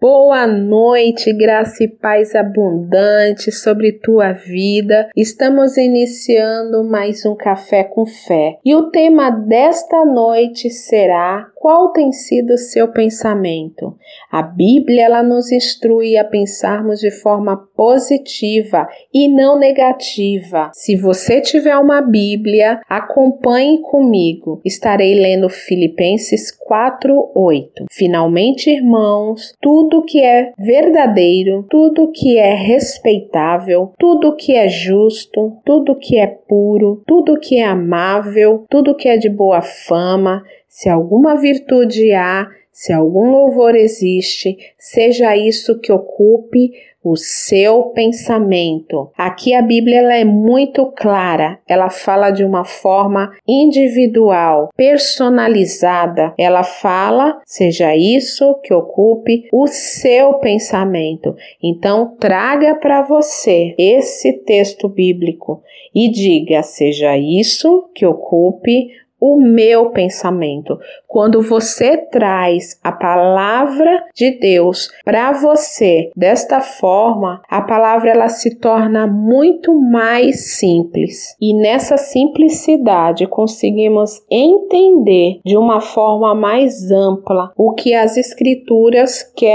Boa noite, graça e paz abundante sobre tua vida. Estamos iniciando mais um café com fé. E o tema desta noite será: qual tem sido o seu pensamento? A Bíblia ela nos instrui a pensarmos de forma positiva e não negativa. Se você tiver uma Bíblia, acompanhe comigo. Estarei lendo Filipenses 4:8. Finalmente, irmãos, tudo tudo que é verdadeiro, tudo que é respeitável, tudo que é justo, tudo que é puro, tudo que é amável, tudo que é de boa fama, se alguma virtude há, se algum louvor existe, seja isso que ocupe o seu pensamento. Aqui a Bíblia ela é muito clara, ela fala de uma forma individual, personalizada. Ela fala, seja isso que ocupe o seu pensamento. Então, traga para você esse texto bíblico e diga, seja isso que ocupe o meu pensamento. Quando você traz a palavra de Deus para você desta forma, a palavra ela se torna muito mais simples. E nessa simplicidade conseguimos entender de uma forma mais ampla o que as escrituras querem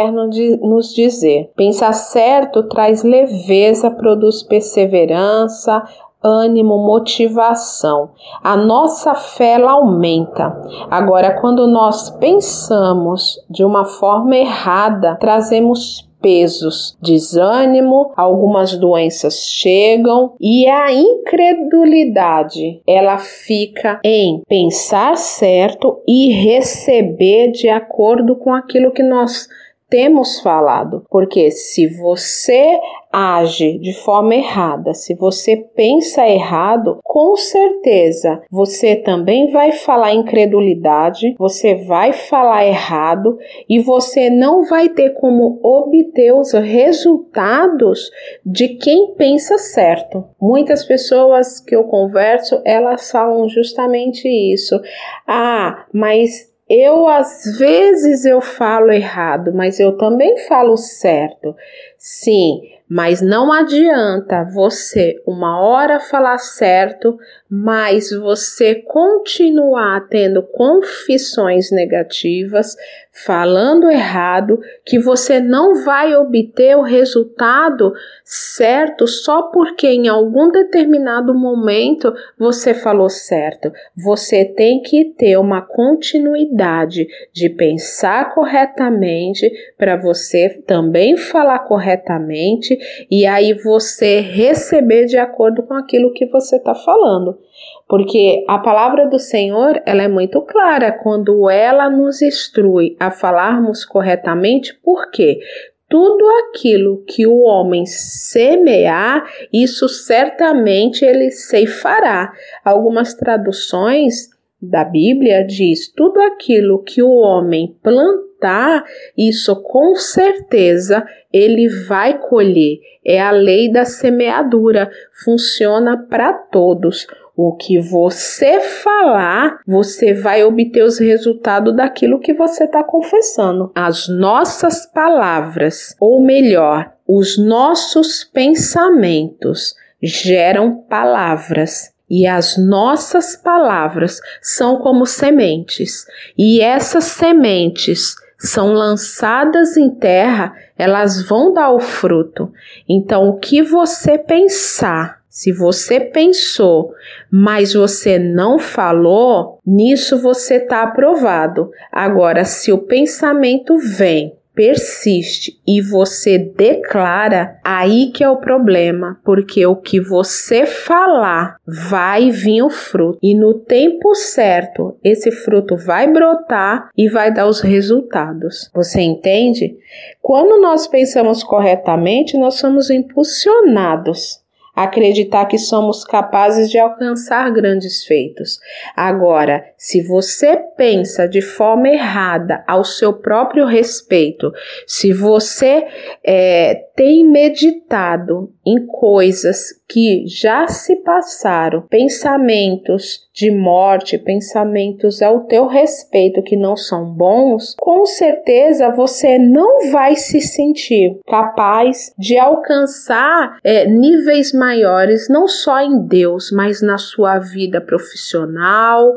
nos dizer. Pensar certo traz leveza, produz perseverança, ânimo, motivação. A nossa fé ela aumenta. Agora, quando nós pensamos de uma forma errada, trazemos pesos, desânimo, algumas doenças chegam e a incredulidade ela fica em pensar certo e receber de acordo com aquilo que nós temos falado, porque se você age de forma errada, se você pensa errado, com certeza você também vai falar incredulidade, você vai falar errado e você não vai ter como obter os resultados de quem pensa certo. Muitas pessoas que eu converso, elas falam justamente isso. Ah, mas eu às vezes eu falo errado, mas eu também falo certo. Sim, mas não adianta você uma hora falar certo, mas você continuar tendo confissões negativas, falando errado, que você não vai obter o resultado certo só porque em algum determinado momento você falou certo. Você tem que ter uma continuidade de pensar corretamente para você também falar corretamente e aí você receber de acordo com aquilo que você está falando. Porque a palavra do Senhor, ela é muito clara quando ela nos instrui a falarmos corretamente, por quê? Tudo aquilo que o homem semear, isso certamente ele ceifará. Algumas traduções da Bíblia diz: tudo aquilo que o homem plantar, isso com certeza ele vai colher. É a lei da semeadura, funciona para todos. O que você falar, você vai obter os resultados daquilo que você está confessando. As nossas palavras, ou melhor, os nossos pensamentos geram palavras. E as nossas palavras são como sementes, e essas sementes são lançadas em terra, elas vão dar o fruto. Então, o que você pensar, se você pensou, mas você não falou, nisso você está aprovado. Agora, se o pensamento vem persiste e você declara, aí que é o problema, porque o que você falar vai vir o fruto e no tempo certo esse fruto vai brotar e vai dar os resultados. Você entende? Quando nós pensamos corretamente, nós somos impulsionados acreditar que somos capazes de alcançar grandes feitos. Agora, se você pensa de forma errada ao seu próprio respeito, se você é, tem meditado em coisas que já se passaram, pensamentos de morte, pensamentos ao teu respeito que não são bons, com certeza você não vai se sentir capaz de alcançar é, níveis maiores, não só em Deus, mas na sua vida profissional,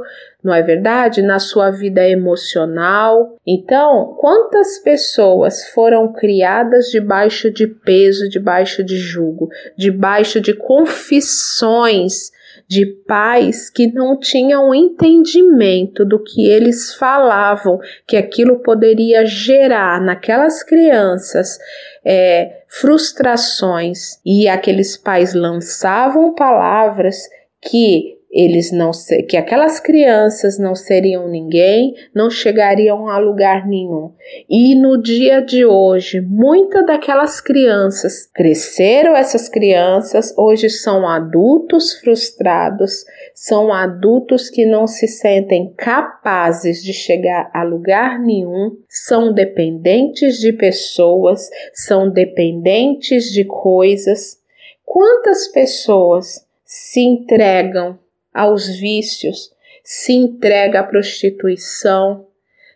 não é verdade? Na sua vida emocional. Então, quantas pessoas foram criadas debaixo de peso, debaixo de jugo, debaixo de confissões de pais que não tinham entendimento do que eles falavam, que aquilo poderia gerar naquelas crianças é, frustrações, e aqueles pais lançavam palavras que eles não que aquelas crianças não seriam ninguém, não chegariam a lugar nenhum. E no dia de hoje, muitas daquelas crianças cresceram essas crianças, hoje são adultos frustrados, são adultos que não se sentem capazes de chegar a lugar nenhum, são dependentes de pessoas, são dependentes de coisas. Quantas pessoas se entregam aos vícios, se entrega à prostituição,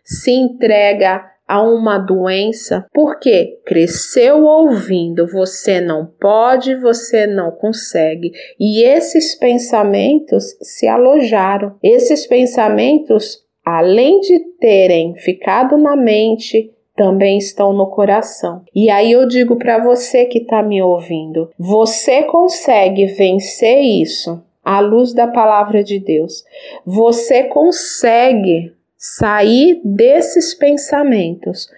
se entrega a uma doença, porque cresceu ouvindo você não pode, você não consegue. E esses pensamentos se alojaram. Esses pensamentos, além de terem ficado na mente, também estão no coração. E aí eu digo para você que está me ouvindo: você consegue vencer isso à luz da palavra de Deus. Você consegue sair desses pensamentos,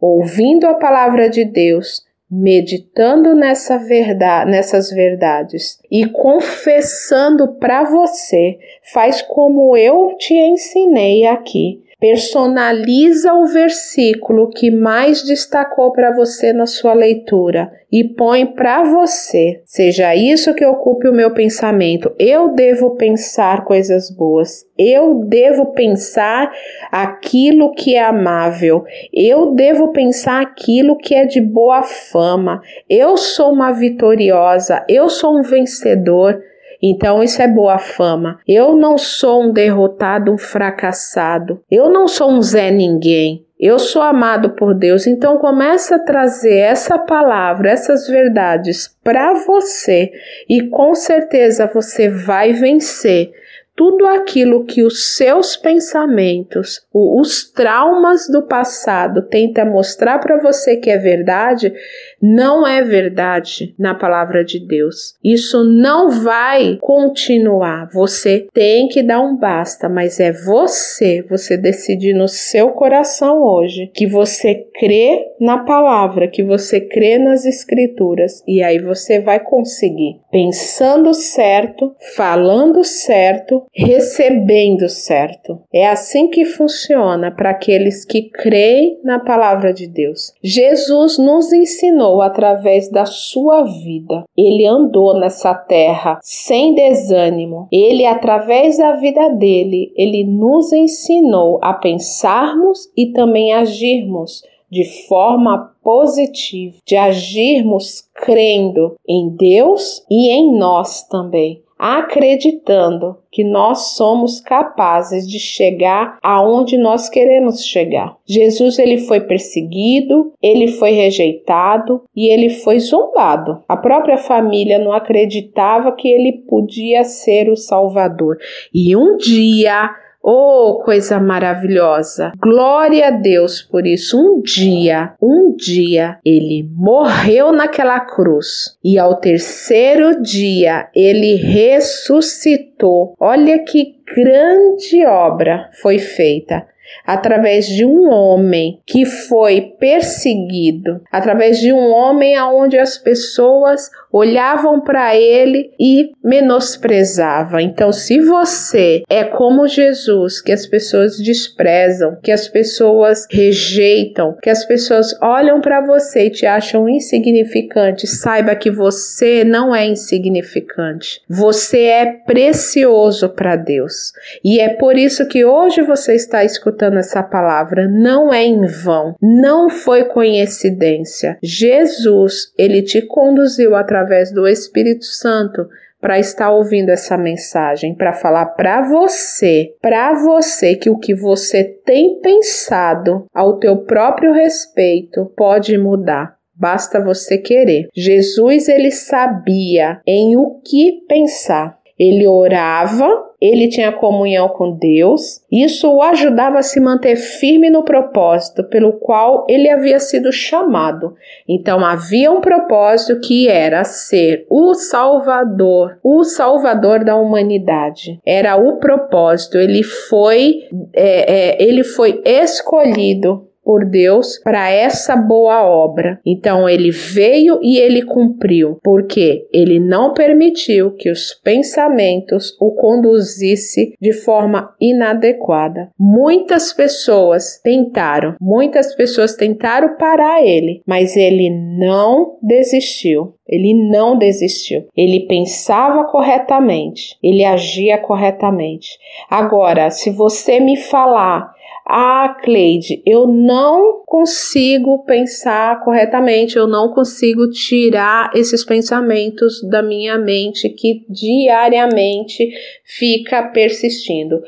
ouvindo a palavra de Deus, meditando nessa verdade, nessas verdades e confessando para você, faz como eu te ensinei aqui Personaliza o versículo que mais destacou para você na sua leitura e põe para você. Seja isso que ocupe o meu pensamento. Eu devo pensar coisas boas. Eu devo pensar aquilo que é amável. Eu devo pensar aquilo que é de boa fama. Eu sou uma vitoriosa. Eu sou um vencedor. Então isso é boa fama. Eu não sou um derrotado, um fracassado. Eu não sou um Zé Ninguém. Eu sou amado por Deus, então começa a trazer essa palavra, essas verdades para você e com certeza você vai vencer tudo aquilo que os seus pensamentos, os traumas do passado tenta mostrar para você que é verdade, não é verdade na palavra de Deus. Isso não vai continuar. Você tem que dar um basta, mas é você, você decidir no seu coração hoje que você crê na palavra, que você crê nas escrituras e aí você vai conseguir pensando certo, falando certo, recebendo certo. É assim que funciona para aqueles que creem na palavra de Deus. Jesus nos ensinou através da sua vida. Ele andou nessa terra sem desânimo. Ele através da vida dele, ele nos ensinou a pensarmos e também agirmos de forma positiva, de agirmos crendo em Deus e em nós também acreditando que nós somos capazes de chegar aonde nós queremos chegar. Jesus ele foi perseguido, ele foi rejeitado e ele foi zombado. A própria família não acreditava que ele podia ser o Salvador. E um dia Oh, coisa maravilhosa! Glória a Deus por isso. Um dia, um dia, ele morreu naquela cruz e ao terceiro dia ele ressuscitou. Olha que grande obra foi feita através de um homem que foi perseguido, através de um homem aonde as pessoas olhavam para ele e menosprezavam. Então, se você é como Jesus, que as pessoas desprezam, que as pessoas rejeitam, que as pessoas olham para você e te acham insignificante, saiba que você não é insignificante. Você é precioso para Deus. E é por isso que hoje você está escutando essa palavra, não é em vão, não foi coincidência. Jesus, ele te conduziu através do Espírito Santo para estar ouvindo essa mensagem, para falar para você, para você que o que você tem pensado ao teu próprio respeito pode mudar. Basta você querer. Jesus ele sabia em o que pensar. Ele orava, ele tinha comunhão com Deus, isso o ajudava a se manter firme no propósito pelo qual ele havia sido chamado. Então havia um propósito que era ser o Salvador, o Salvador da humanidade. Era o propósito. Ele foi, é, é, ele foi escolhido por Deus para essa boa obra. Então ele veio e ele cumpriu, porque ele não permitiu que os pensamentos o conduzisse de forma inadequada. Muitas pessoas tentaram, muitas pessoas tentaram parar ele, mas ele não desistiu. Ele não desistiu. Ele pensava corretamente. Ele agia corretamente. Agora, se você me falar ah, Cleide, eu não consigo pensar corretamente, eu não consigo tirar esses pensamentos da minha mente que diariamente fica persistindo.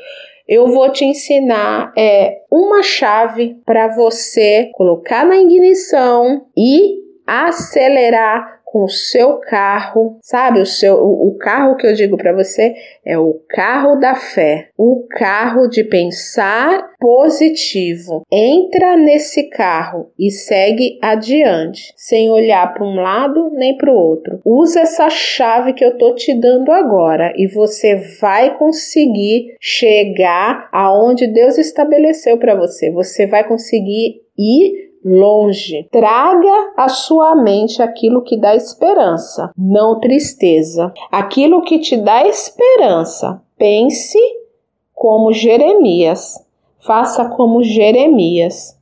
Eu vou te ensinar é, uma chave para você colocar na ignição e acelerar com o seu carro, sabe? O seu o, o carro que eu digo para você é o carro da fé, o carro de pensar positivo. Entra nesse carro e segue adiante, sem olhar para um lado nem para o outro. Usa essa chave que eu tô te dando agora e você vai conseguir chegar aonde Deus estabeleceu para você. Você vai conseguir ir longe. Traga à sua mente aquilo que dá esperança, não tristeza. Aquilo que te dá esperança. Pense como Jeremias. Faça como Jeremias.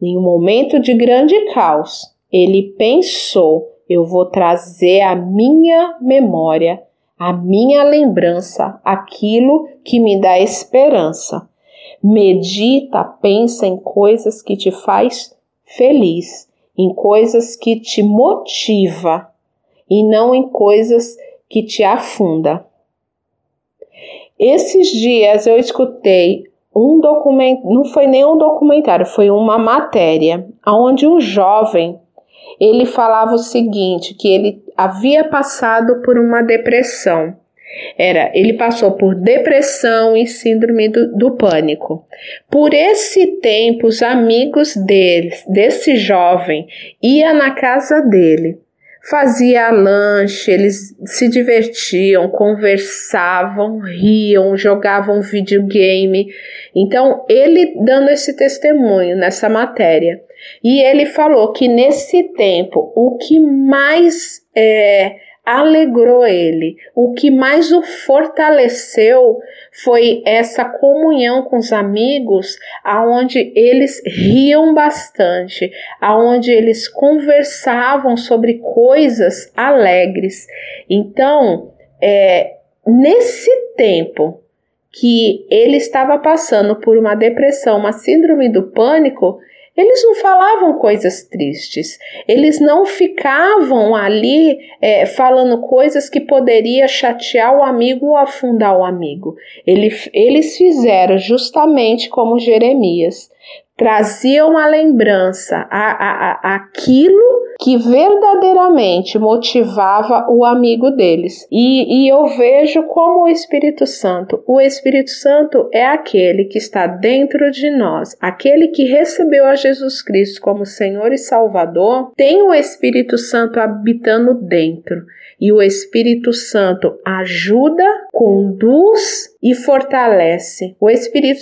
Em um momento de grande caos, ele pensou: eu vou trazer à minha memória, à minha lembrança, aquilo que me dá esperança. Medita, pensa em coisas que te faz feliz, em coisas que te motiva e não em coisas que te afunda. Esses dias eu escutei um documento, não foi nem um documentário, foi uma matéria, onde um jovem ele falava o seguinte, que ele havia passado por uma depressão era, ele passou por depressão e síndrome do, do pânico. Por esse tempo, os amigos dele, desse jovem, ia na casa dele, fazia lanche, eles se divertiam, conversavam, riam, jogavam videogame. Então, ele dando esse testemunho nessa matéria. E ele falou que nesse tempo, o que mais é, alegrou ele. O que mais o fortaleceu foi essa comunhão com os amigos, aonde eles riam bastante, aonde eles conversavam sobre coisas alegres. Então, é, nesse tempo que ele estava passando por uma depressão, uma síndrome do pânico, eles não falavam coisas tristes, eles não ficavam ali é, falando coisas que poderia chatear o amigo ou afundar o amigo. Eles, eles fizeram justamente como Jeremias, traziam a lembrança, a, a, a, aquilo que verdadeiramente motivava o amigo deles. E, e eu vejo como o Espírito Santo, o Espírito Santo é aquele que está dentro de nós, aquele que recebeu a Jesus Cristo como Senhor e Salvador, tem o Espírito Santo habitando dentro e o Espírito Santo ajuda, conduz e fortalece. O Espírito,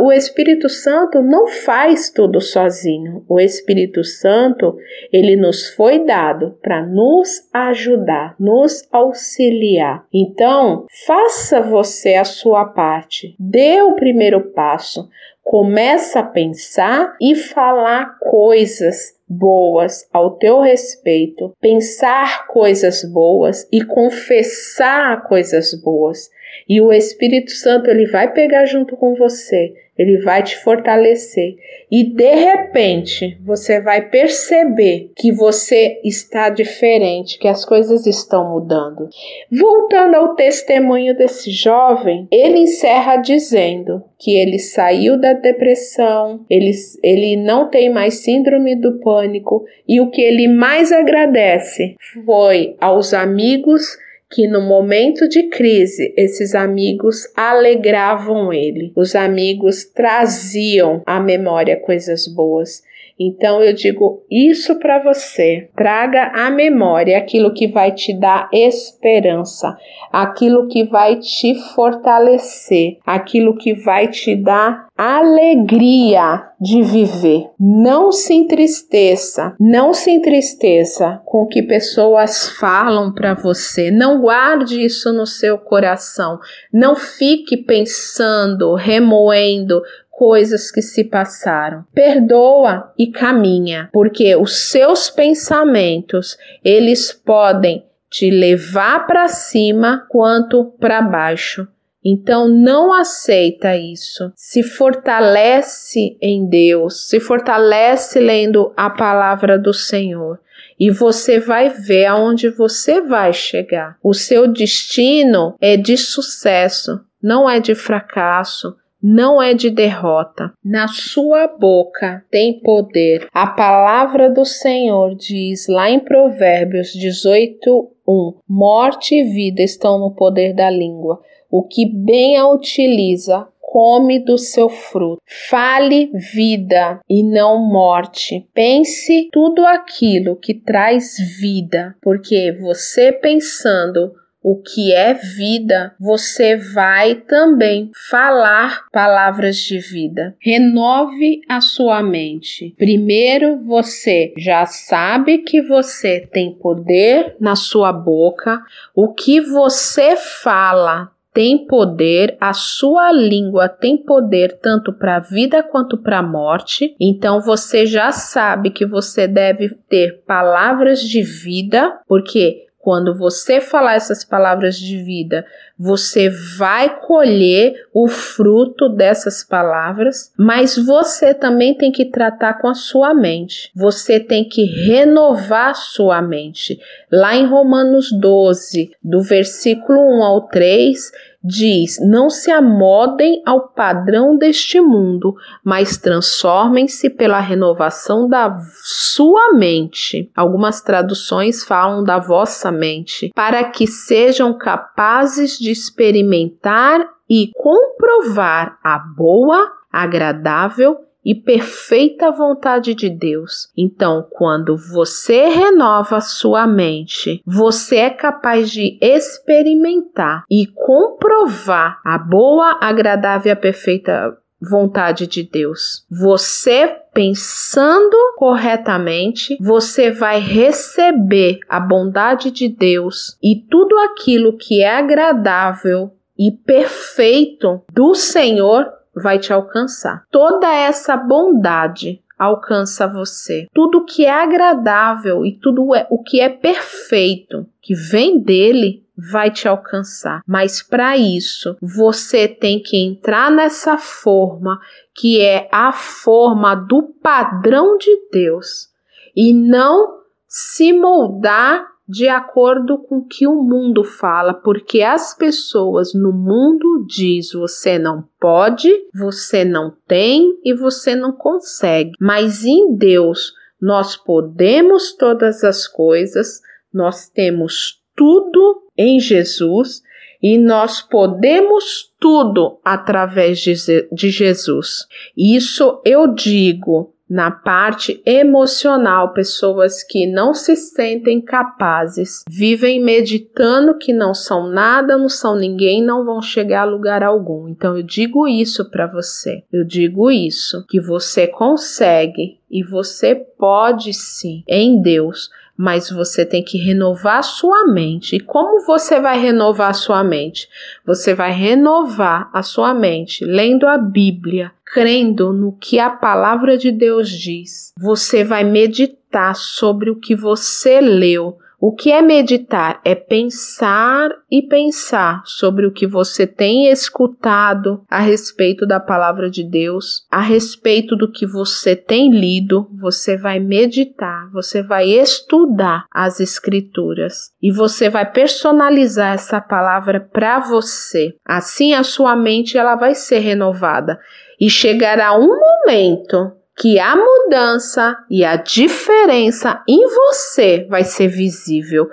o Espírito Santo não faz tudo sozinho. O Espírito Santo, ele nos foi dado para nos ajudar, nos auxiliar. Então, faça você a sua parte. Dê o primeiro passo. Começa a pensar e falar coisas boas ao teu respeito, pensar coisas boas e confessar coisas boas. E o Espírito Santo ele vai pegar junto com você ele vai te fortalecer e de repente você vai perceber que você está diferente, que as coisas estão mudando. Voltando ao testemunho desse jovem, ele encerra dizendo que ele saiu da depressão, ele, ele não tem mais síndrome do pânico e o que ele mais agradece foi aos amigos que no momento de crise esses amigos alegravam ele. Os amigos traziam à memória coisas boas. Então eu digo isso para você. Traga à memória aquilo que vai te dar esperança, aquilo que vai te fortalecer, aquilo que vai te dar alegria de viver. Não se entristeça, não se entristeça com o que pessoas falam para você. Não guarde isso no seu coração. Não fique pensando, remoendo coisas que se passaram. Perdoa e caminha, porque os seus pensamentos, eles podem te levar para cima quanto para baixo. Então não aceita isso. Se fortalece em Deus, se fortalece lendo a palavra do Senhor. E você vai ver aonde você vai chegar. O seu destino é de sucesso, não é de fracasso, não é de derrota. Na sua boca tem poder. A palavra do Senhor diz lá em Provérbios 18, 1: Morte e vida estão no poder da língua. O que bem a utiliza, come do seu fruto. Fale vida e não morte. Pense tudo aquilo que traz vida, porque você pensando o que é vida, você vai também falar palavras de vida. Renove a sua mente. Primeiro, você já sabe que você tem poder na sua boca. O que você fala tem poder, a sua língua tem poder tanto para a vida quanto para a morte. Então você já sabe que você deve ter palavras de vida, porque quando você falar essas palavras de vida, você vai colher o fruto dessas palavras, mas você também tem que tratar com a sua mente. Você tem que renovar sua mente. Lá em Romanos 12, do versículo 1 ao 3, diz: Não se amodem ao padrão deste mundo, mas transformem-se pela renovação da sua mente. Algumas traduções falam da vossa mente, para que sejam capazes de experimentar e comprovar a boa, agradável e perfeita vontade de Deus. Então, quando você renova sua mente, você é capaz de experimentar e comprovar a boa, agradável e perfeita vontade de Deus. Você pensando corretamente, você vai receber a bondade de Deus e tudo aquilo que é agradável e perfeito do Senhor vai te alcançar. Toda essa bondade alcança você. Tudo que é agradável e tudo é, o que é perfeito que vem dele vai te alcançar. Mas para isso, você tem que entrar nessa forma que é a forma do padrão de Deus e não se moldar de acordo com o que o mundo fala, porque as pessoas no mundo diz você não pode, você não tem e você não consegue. Mas em Deus nós podemos todas as coisas, nós temos tudo em Jesus e nós podemos tudo através de, Jesus. Isso eu digo na parte emocional, pessoas que não se sentem capazes, vivem meditando que não são nada, não são ninguém, não vão chegar a lugar algum. Então eu digo isso para você. Eu digo isso que você consegue e você pode sim em Deus mas você tem que renovar sua mente. E como você vai renovar sua mente? Você vai renovar a sua mente lendo a Bíblia, crendo no que a palavra de Deus diz. Você vai meditar sobre o que você leu, O que é meditar? É pensar e pensar sobre o que você tem escutado a respeito da palavra de Deus, a respeito do que você tem lido. Você vai meditar, você vai estudar as Escrituras e você vai personalizar essa palavra para você. Assim, a sua mente ela vai ser renovada e chegará um momento que a mudança e a diferença em você vai ser visível.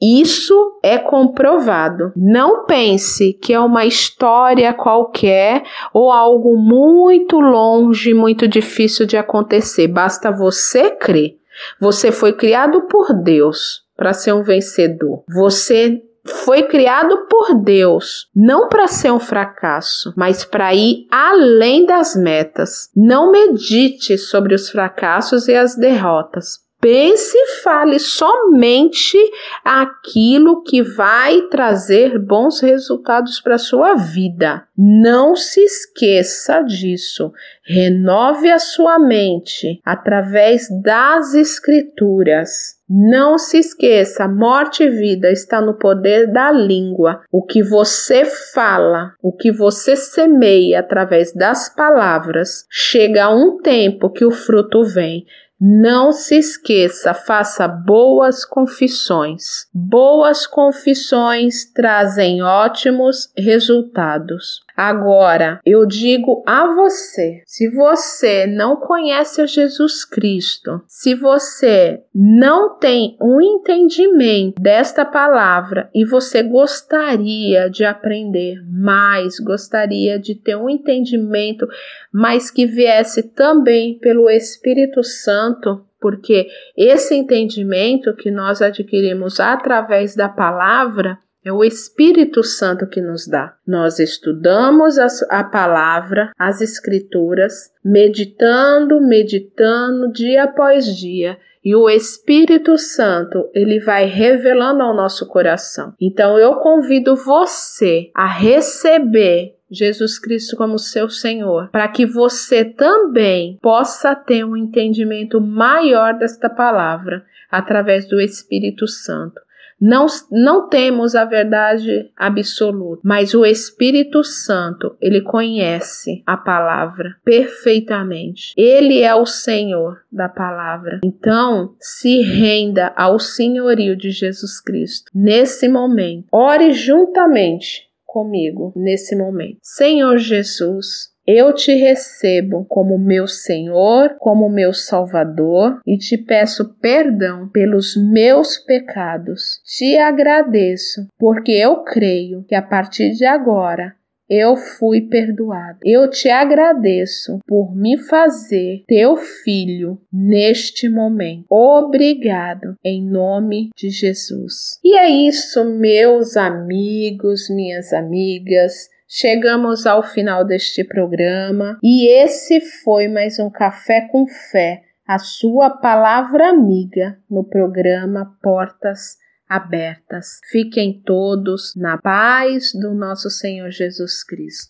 Isso é comprovado. Não pense que é uma história qualquer ou algo muito longe, muito difícil de acontecer. Basta você crer. Você foi criado por Deus para ser um vencedor. Você foi criado por Deus, não para ser um fracasso, mas para ir além das metas. Não medite sobre os fracassos e as derrotas. Pense e fale somente aquilo que vai trazer bons resultados para sua vida. Não se esqueça disso. Renove a sua mente através das escrituras. Não se esqueça, morte e vida está no poder da língua. O que você fala, o que você semeia através das palavras, chega a um tempo que o fruto vem. Não se esqueça, faça boas confissões. Boas confissões trazem ótimos resultados. Agora, eu digo a você: se você não conhece a Jesus Cristo, se você não tem um entendimento desta palavra e você gostaria de aprender mais, gostaria de ter um entendimento, mas que viesse também pelo Espírito Santo, porque esse entendimento que nós adquirimos através da palavra é o Espírito Santo que nos dá. Nós estudamos a, a, palavra, as Escrituras, meditando, meditando dia após dia. E o Espírito Santo, ele vai revelando ao nosso coração. Então eu convido você a receber Jesus Cristo como seu Senhor, para que você também possa ter um entendimento maior desta palavra através do Espírito Santo. Não, não temos a verdade absoluta, mas o Espírito Santo, ele conhece a palavra perfeitamente. Ele é o Senhor da palavra. Então, se renda ao senhorio de Jesus Cristo nesse momento. Ore juntamente comigo nesse momento. Senhor Jesus, eu te recebo como meu Senhor, como meu Salvador e te peço perdão pelos meus pecados. Te agradeço porque eu creio que a partir de agora eu fui perdoado. Eu te agradeço por me fazer teu filho neste momento. Obrigado em nome de Jesus. E é isso, meus amigos, minhas amigas. Chegamos ao final deste programa e esse foi mais um Café com Fé, a sua palavra amiga no programa Portas Abertas. Fiquem todos na paz do nosso Senhor Jesus Cristo.